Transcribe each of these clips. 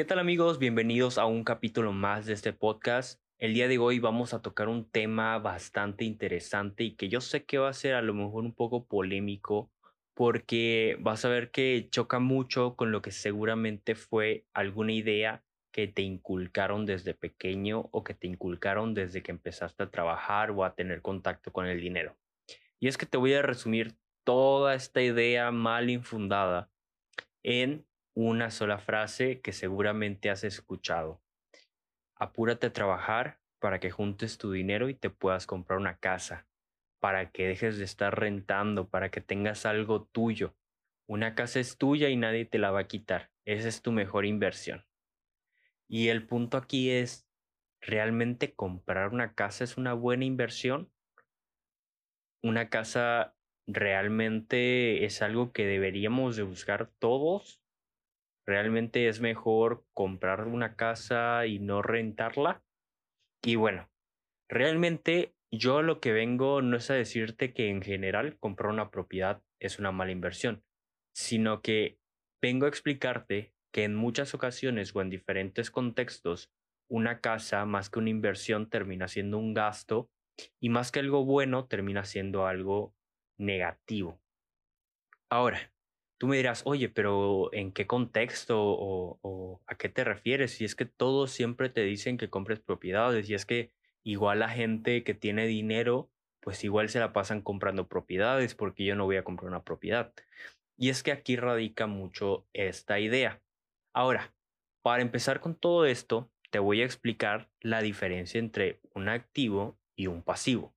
¿Qué tal amigos? Bienvenidos a un capítulo más de este podcast. El día de hoy vamos a tocar un tema bastante interesante y que yo sé que va a ser a lo mejor un poco polémico porque vas a ver que choca mucho con lo que seguramente fue alguna idea que te inculcaron desde pequeño o que te inculcaron desde que empezaste a trabajar o a tener contacto con el dinero. Y es que te voy a resumir toda esta idea mal infundada en una sola frase que seguramente has escuchado. Apúrate a trabajar para que juntes tu dinero y te puedas comprar una casa, para que dejes de estar rentando, para que tengas algo tuyo. Una casa es tuya y nadie te la va a quitar. Esa es tu mejor inversión. Y el punto aquí es, ¿realmente comprar una casa es una buena inversión? ¿Una casa realmente es algo que deberíamos de buscar todos? ¿Realmente es mejor comprar una casa y no rentarla? Y bueno, realmente yo lo que vengo no es a decirte que en general comprar una propiedad es una mala inversión, sino que vengo a explicarte que en muchas ocasiones o en diferentes contextos una casa más que una inversión termina siendo un gasto y más que algo bueno termina siendo algo negativo. Ahora, tú me dirás, oye, pero ¿en qué contexto o, a qué te refieres? Si es que todos siempre te dicen que compres propiedades y es que igual la gente que tiene dinero, pues igual se la pasan comprando propiedades porque yo no voy a comprar una propiedad. Y es que aquí radica mucho esta idea. Ahora, para empezar con todo esto, te voy a explicar la diferencia entre un activo y un pasivo.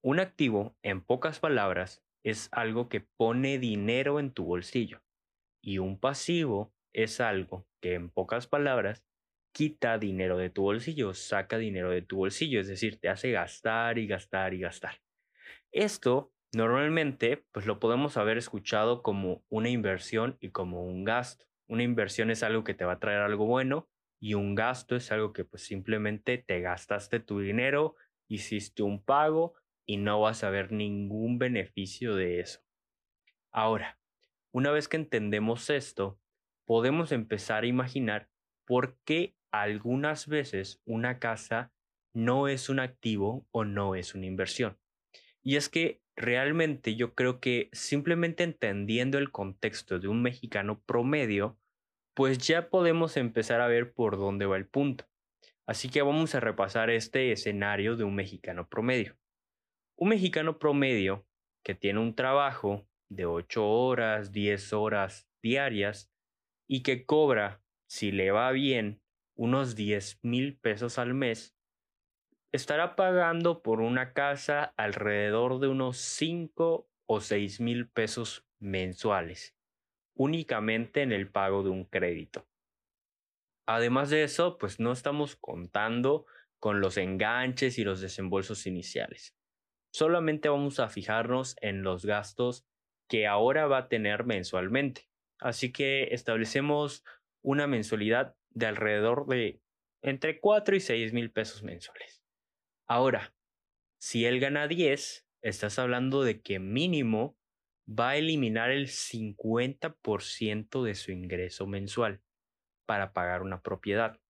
Un activo, en pocas palabras, es algo que pone dinero en tu bolsillo y un pasivo es algo que, en pocas palabras, quita dinero de tu bolsillo, saca dinero de tu bolsillo, es decir, te hace gastar y gastar y gastar. Esto normalmente pues lo podemos haber escuchado como una inversión y como un gasto. Una inversión es algo que te va a traer algo bueno y un gasto es algo que pues simplemente te gastaste tu dinero, hiciste un pago y no vas a ver ningún beneficio de eso. Ahora, una vez que entendemos esto, podemos empezar a imaginar por qué algunas veces una casa no es un activo o no es una inversión. Y es que realmente yo creo que simplemente entendiendo el contexto de un mexicano promedio, pues ya podemos empezar a ver por dónde va el punto. Así que vamos a repasar este escenario de un mexicano promedio. Un mexicano promedio que tiene un trabajo de 8 horas, 10 horas diarias y que cobra, si le va bien, unos 10 mil pesos al mes, estará pagando por una casa alrededor de unos 5 o 6 mil pesos mensuales, únicamente en el pago de un crédito. Además de eso, pues no estamos contando con los enganches y los desembolsos iniciales solamente vamos a fijarnos en los gastos que ahora va a tener mensualmente. Así que establecemos una mensualidad de alrededor de entre 4 y 6 mil pesos mensuales. Ahora, si él gana 10, estás hablando de que mínimo va a eliminar el 50% de su ingreso mensual para pagar una propiedad.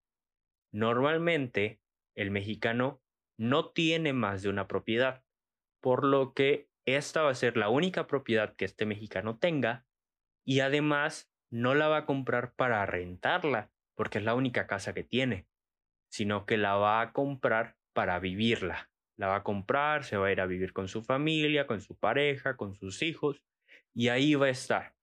Normalmente, el mexicano no tiene más de una propiedad por lo que esta va a ser la única propiedad que este mexicano tenga y además no la va a comprar para rentarla, porque es la única casa que tiene, sino que la va a comprar para vivirla. La va a comprar, se va a ir a vivir con su familia, con su pareja, con sus hijos, y ahí va a estar,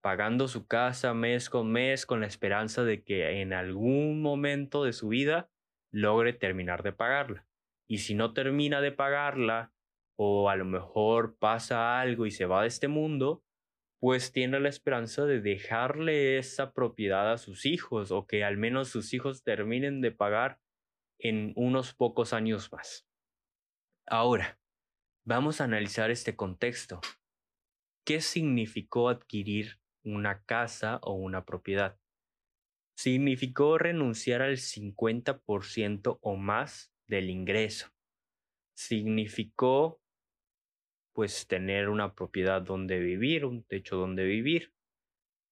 pagando su casa mes con mes con la esperanza de que en algún momento de su vida logre terminar de pagarla. Y si no termina de pagarla o a lo mejor pasa algo y se va de este mundo, pues tiene la esperanza de dejarle esa propiedad a sus hijos o que al menos sus hijos terminen de pagar en unos pocos años más. Ahora, vamos a analizar este contexto. ¿Qué significó adquirir una casa o una propiedad? Significó renunciar al 50% o más del ingreso. Significó pues tener una propiedad donde vivir, un techo donde vivir.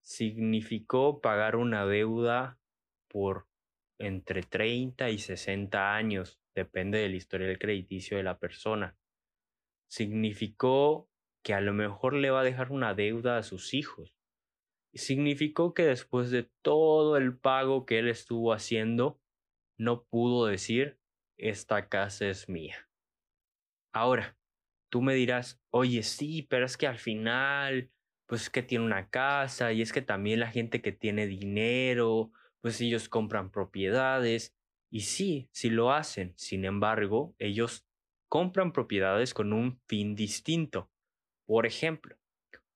Significó pagar una deuda por entre 30 y 60 años, depende del historial crediticio de la persona. Significó que a lo mejor le va a dejar una deuda a sus hijos. Significó que después de todo el pago que él estuvo haciendo, no pudo decir, esta casa es mía. Ahora, tú me dirás, oye, sí, pero es que al final, pues es que tiene una casa y es que también la gente que tiene dinero, pues ellos compran propiedades. Y sí, sí lo hacen. Sin embargo, ellos compran propiedades con un fin distinto. Por ejemplo,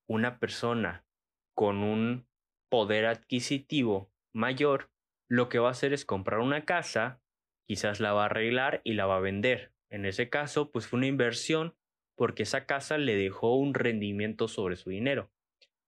una persona con un poder adquisitivo mayor, lo que va a hacer es comprar una casa, quizás la va a arreglar y la va a vender. En ese caso, pues fue una inversión porque esa casa le dejó un rendimiento sobre su dinero.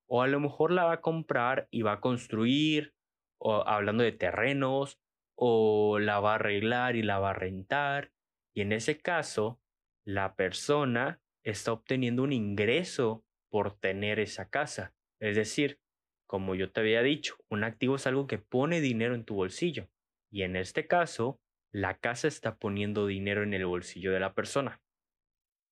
O a lo mejor la va a comprar y va a construir, o hablando de terrenos, o la va a arreglar y la va a rentar. Y en ese caso, la persona está obteniendo un ingreso por tener esa casa. Es decir, como yo te había dicho, un activo es algo que pone dinero en tu bolsillo. Y en este caso, la casa está poniendo dinero en el bolsillo de la persona.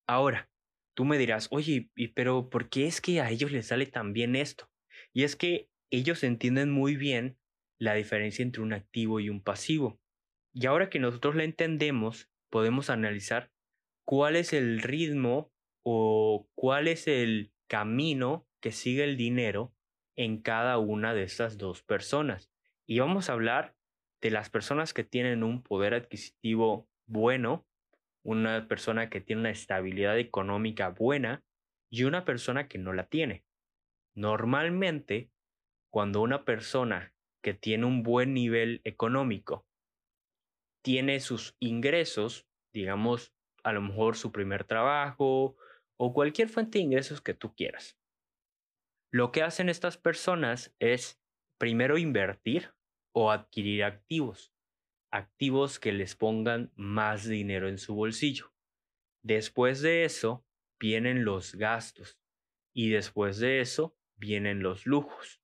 Ahora, tú me dirás, oye, pero ¿por qué es que a ellos les sale tan bien esto? Y es que ellos entienden muy bien la diferencia entre un activo y un pasivo. Y ahora que nosotros la entendemos, podemos analizar cuál es el ritmo o cuál es el camino que sigue el dinero en cada una de estas dos personas. Y vamos a hablar de las personas que tienen un poder adquisitivo bueno, una persona que tiene una estabilidad económica buena y una persona que no la tiene. Normalmente, cuando una persona que tiene un buen nivel económico tiene sus ingresos, digamos, a lo mejor su primer trabajo o cualquier fuente de ingresos que tú quieras. Lo que hacen estas personas es primero invertir o adquirir activos, activos que les pongan más dinero en su bolsillo. Después de eso vienen los gastos y después de eso vienen los lujos.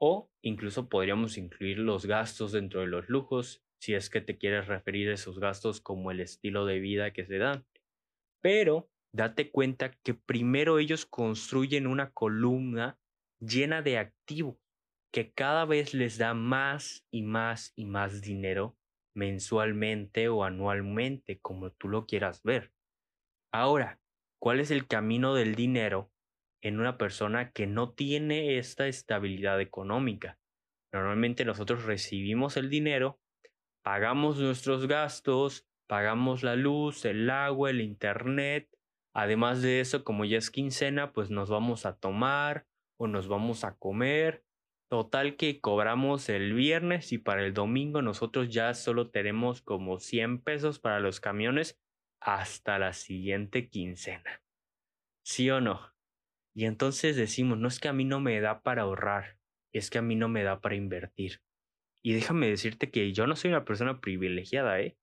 O incluso podríamos incluir los gastos dentro de los lujos si es que te quieres referir a esos gastos como el estilo de vida que se dan. Pero date cuenta que primero ellos construyen una columna llena de activos que cada vez les da más y más y más dinero mensualmente o anualmente, como tú lo quieras ver. Ahora, ¿cuál es el camino del dinero en una persona que no tiene esta estabilidad económica? Normalmente nosotros recibimos el dinero, pagamos nuestros gastos, pagamos la luz, el agua, el internet. Además de eso, como ya es quincena, pues nos vamos a tomar o nos vamos a comer Total que cobramos el viernes y para el domingo nosotros ya solo tenemos como 100 pesos para los camiones hasta la siguiente quincena. ¿Sí o no? Y entonces decimos, no es que a mí no me da para ahorrar, es que a mí no me da para invertir. Y déjame decirte que yo no soy una persona privilegiada, ¿eh?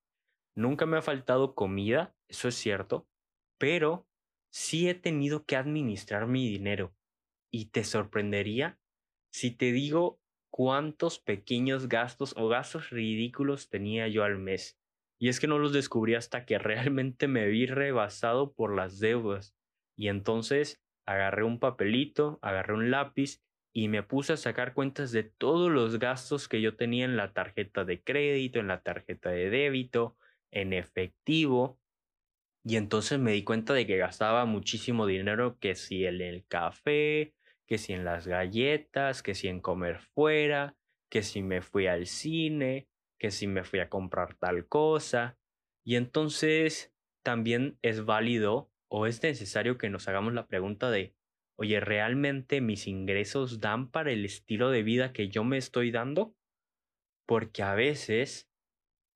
Nunca me ha faltado comida, eso es cierto, pero sí he tenido que administrar mi dinero. Y te sorprendería si te digo cuántos pequeños gastos o gastos ridículos tenía yo al mes. Y es que no los descubrí hasta que realmente me vi rebasado por las deudas. Y entonces agarré un papelito, agarré un lápiz y me puse a sacar cuentas de todos los gastos que yo tenía en la tarjeta de crédito, en la tarjeta de débito, en efectivo. Y entonces me di cuenta de que gastaba muchísimo dinero, que si en el café, que si en las galletas, que si en comer fuera, que si me fui al cine, que si me fui a comprar tal cosa. Y entonces también es válido o es necesario que nos hagamos la pregunta de, oye, ¿realmente mis ingresos dan para el estilo de vida que yo me estoy dando? Porque a veces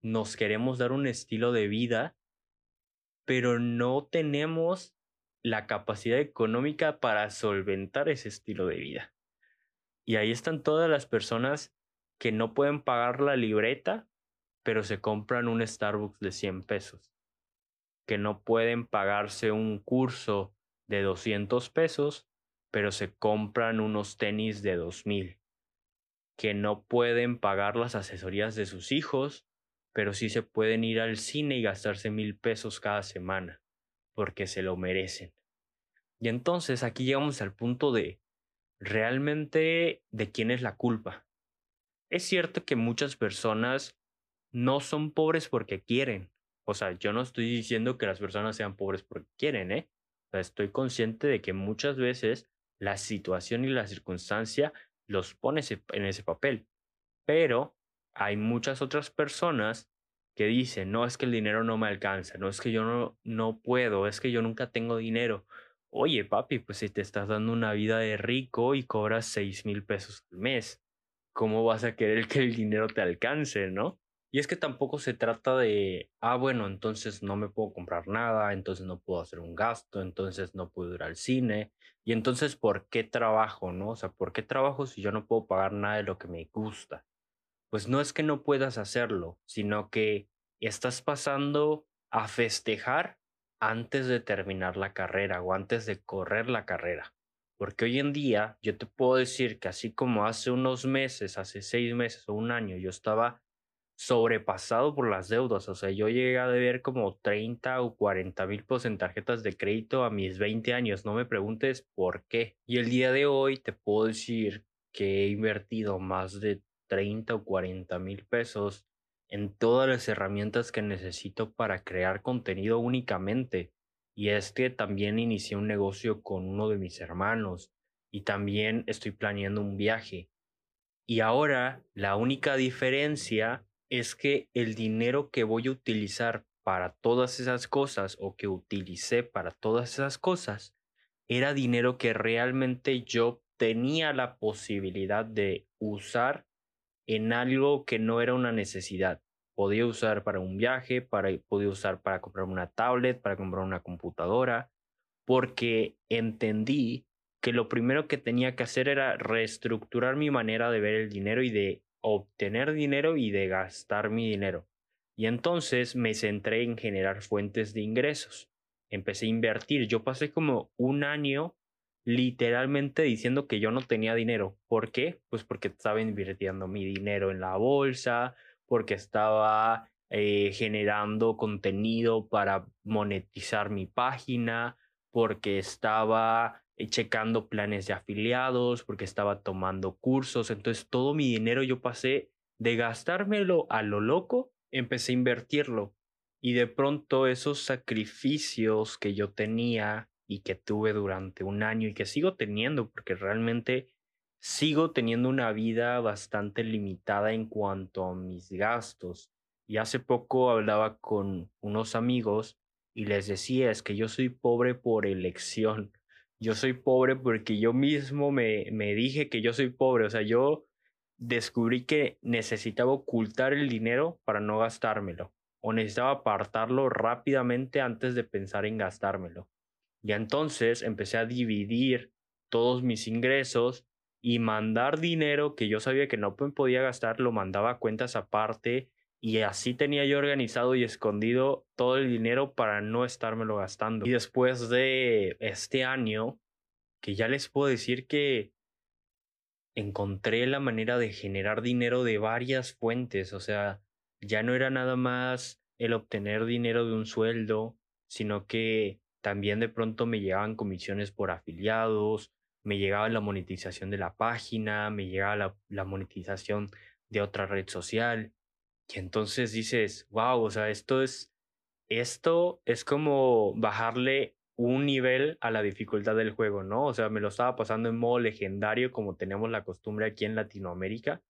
nos queremos dar un estilo de vida, pero no tenemos la capacidad económica para solventar ese estilo de vida. Y ahí están todas las personas que no pueden pagar la libreta, pero se compran un Starbucks de 100 pesos. Que no pueden pagarse un curso de 200 pesos, pero se compran unos tenis de 2000. que no pueden pagar las asesorías de sus hijos, pero sí se pueden ir al cine y gastarse mil pesos cada semana, porque se lo merecen. Y entonces aquí llegamos al punto de realmente de quién es la culpa. Es cierto que muchas personas no son pobres porque quieren. O sea, yo no estoy diciendo que las personas sean pobres porque quieren, ¿eh? Estoy consciente de que muchas veces la situación y la circunstancia los pone en ese papel. Pero hay muchas otras personas que dicen, no es que el dinero no me alcanza, no es que yo no, no puedo, es que yo nunca tengo dinero. Oye, papi, pues si te estás dando una vida de rico y cobras seis mil pesos al mes, ¿cómo vas a querer que el dinero te alcance, no? Y es que tampoco se trata de, ah, bueno, entonces no me puedo comprar nada, entonces no puedo hacer un gasto, entonces no puedo ir al cine. Y entonces, ¿por qué trabajo, no? O sea, ¿por qué trabajo si yo no puedo pagar nada de lo que me gusta? Pues no es que no puedas hacerlo, sino que estás pasando a festejar antes de terminar la carrera o antes de correr la carrera. Porque hoy en día yo te puedo decir que así como hace unos meses, hace seis meses o un año, yo estaba sobrepasado por las deudas. O sea, yo llegué a deber como 30 o 40 mil pesos en tarjetas de crédito a mis 20 años. No me preguntes por qué. Y el día de hoy te puedo decir que he invertido más de 30 o 40 mil pesos en todas las herramientas que necesito para crear contenido únicamente. Y es que también inicié un negocio con uno de mis hermanos y también estoy planeando un viaje. Y ahora la única diferencia es que el dinero que voy a utilizar para todas esas cosas o que utilicé para todas esas cosas era dinero que realmente yo tenía la posibilidad de usar en algo que no era una necesidad. Podía usar para un viaje, para, podía usar para comprar una tablet, para comprar una computadora, porque entendí que lo primero que tenía que hacer era reestructurar mi manera de ver el dinero y de obtener dinero y de gastar mi dinero. Y entonces me centré en generar fuentes de ingresos. Empecé a invertir. Yo pasé como un año literalmente diciendo que yo no tenía dinero. ¿Por qué? Pues porque estaba invirtiendo mi dinero en la bolsa, porque estaba eh, generando contenido para monetizar mi página, porque estaba eh, checando planes de afiliados, porque estaba tomando cursos. Entonces todo mi dinero yo pasé de gastármelo a lo loco, empecé a invertirlo. Y de pronto esos sacrificios que yo tenía y que tuve durante un año y que sigo teniendo, porque realmente sigo teniendo una vida bastante limitada en cuanto a mis gastos. Y hace poco hablaba con unos amigos y les decía, es que yo soy pobre por elección yo soy pobre porque yo mismo me, me dije que yo soy pobre. O sea, yo descubrí que necesitaba ocultar el dinero para no gastármelo. O necesitaba apartarlo rápidamente antes de pensar en gastármelo. Y entonces empecé a dividir todos mis ingresos y mandar dinero que yo sabía que no podía gastar, lo mandaba a cuentas aparte y así tenía yo organizado y escondido todo el dinero para no estármelo gastando. Y después de este año, que ya les puedo decir que encontré la manera de generar dinero de varias fuentes, o sea, ya no era nada más el obtener dinero de un sueldo, sino que también de pronto me llegaban comisiones por afiliados, me llegaba la monetización de la página, me llegaba la, monetización de otra red social. Y entonces dices, wow, o sea, esto es, esto es como bajarle un nivel a la dificultad del juego, ¿no? O sea, me lo estaba pasando en modo legendario como tenemos la costumbre aquí en Latinoamérica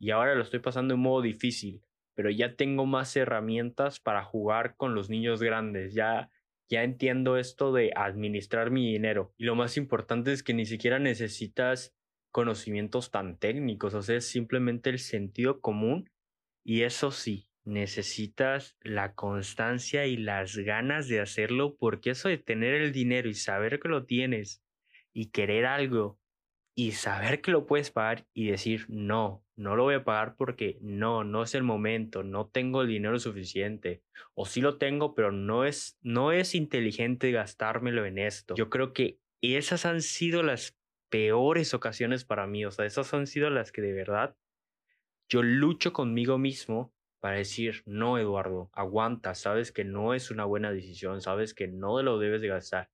y ahora lo estoy pasando en modo difícil, pero ya tengo más herramientas para jugar con los niños grandes, ya ya entiendo esto de administrar mi dinero y lo más importante es que ni siquiera necesitas conocimientos tan técnicos, o sea, es simplemente el sentido común y eso sí, necesitas la constancia y las ganas de hacerlo porque eso de tener el dinero y saber que lo tienes y querer algo y saber que lo puedes pagar y decir no, no lo voy a pagar porque no, no es el momento, no tengo el dinero suficiente o sí lo tengo, pero no es no es inteligente gastármelo en esto. Yo creo que esas han sido las peores ocasiones para mí, o sea, esas han sido las que de verdad yo lucho conmigo mismo para decir, no, Eduardo, aguanta, sabes que no es una buena decisión, sabes que no lo debes de gastar.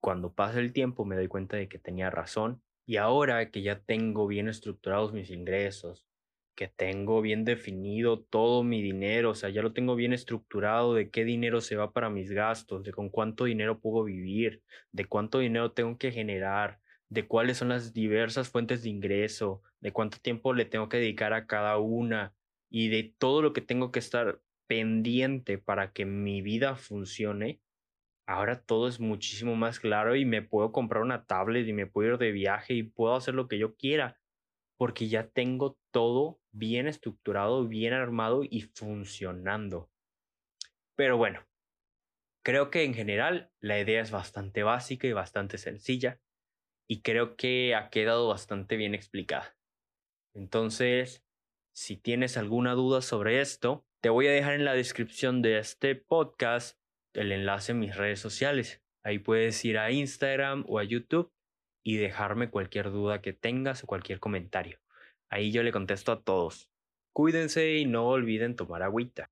Cuando pasa el tiempo me doy cuenta de que tenía razón y ahora que ya tengo bien estructurados mis ingresos, que tengo bien definido todo mi dinero, o sea, ya lo tengo bien estructurado de qué dinero se va para mis gastos, de con cuánto dinero puedo vivir, de cuánto dinero tengo que generar, de cuáles son las diversas fuentes de ingreso, de cuánto tiempo le tengo que dedicar a cada una y de todo lo que tengo que estar pendiente para que mi vida funcione. Ahora todo es muchísimo más claro y me puedo comprar una tablet y me puedo ir de viaje y puedo hacer lo que yo quiera porque ya tengo todo bien estructurado, bien armado y funcionando. Pero bueno, creo que en general la idea es bastante básica y bastante sencilla y creo que ha quedado bastante bien explicada. Entonces, si tienes alguna duda sobre esto, te voy a dejar en la descripción de este podcast el enlace a mis redes sociales. Ahí puedes ir a Instagram o a YouTube y dejarme cualquier duda que tengas o cualquier comentario. Ahí yo le contesto a todos. Cuídense y no olviden tomar agüita.